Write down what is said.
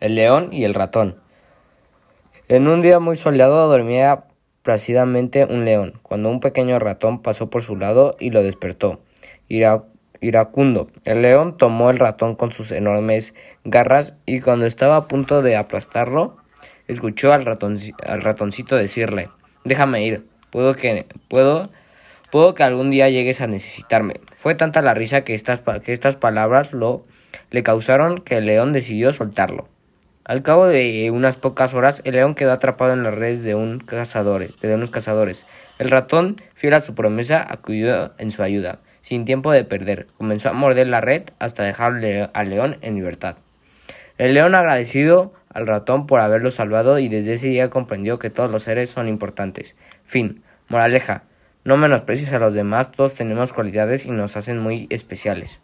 El león y el ratón. En un día muy soleado dormía plácidamente un león, cuando un pequeño ratón pasó por su lado y lo despertó. iracundo. El león tomó el ratón con sus enormes garras y cuando estaba a punto de aplastarlo, escuchó al, al ratoncito decirle Déjame ir, puedo que puedo puedo que algún día llegues a necesitarme. Fue tanta la risa que estas, que estas palabras lo le causaron que el león decidió soltarlo. Al cabo de unas pocas horas, el león quedó atrapado en las redes de, un cazador, de unos cazadores. El ratón, fiel a su promesa, acudió en su ayuda. Sin tiempo de perder, comenzó a morder la red hasta dejar al león en libertad. El león agradecido al ratón por haberlo salvado y desde ese día comprendió que todos los seres son importantes. Fin. Moraleja. No menosprecies a los demás, todos tenemos cualidades y nos hacen muy especiales.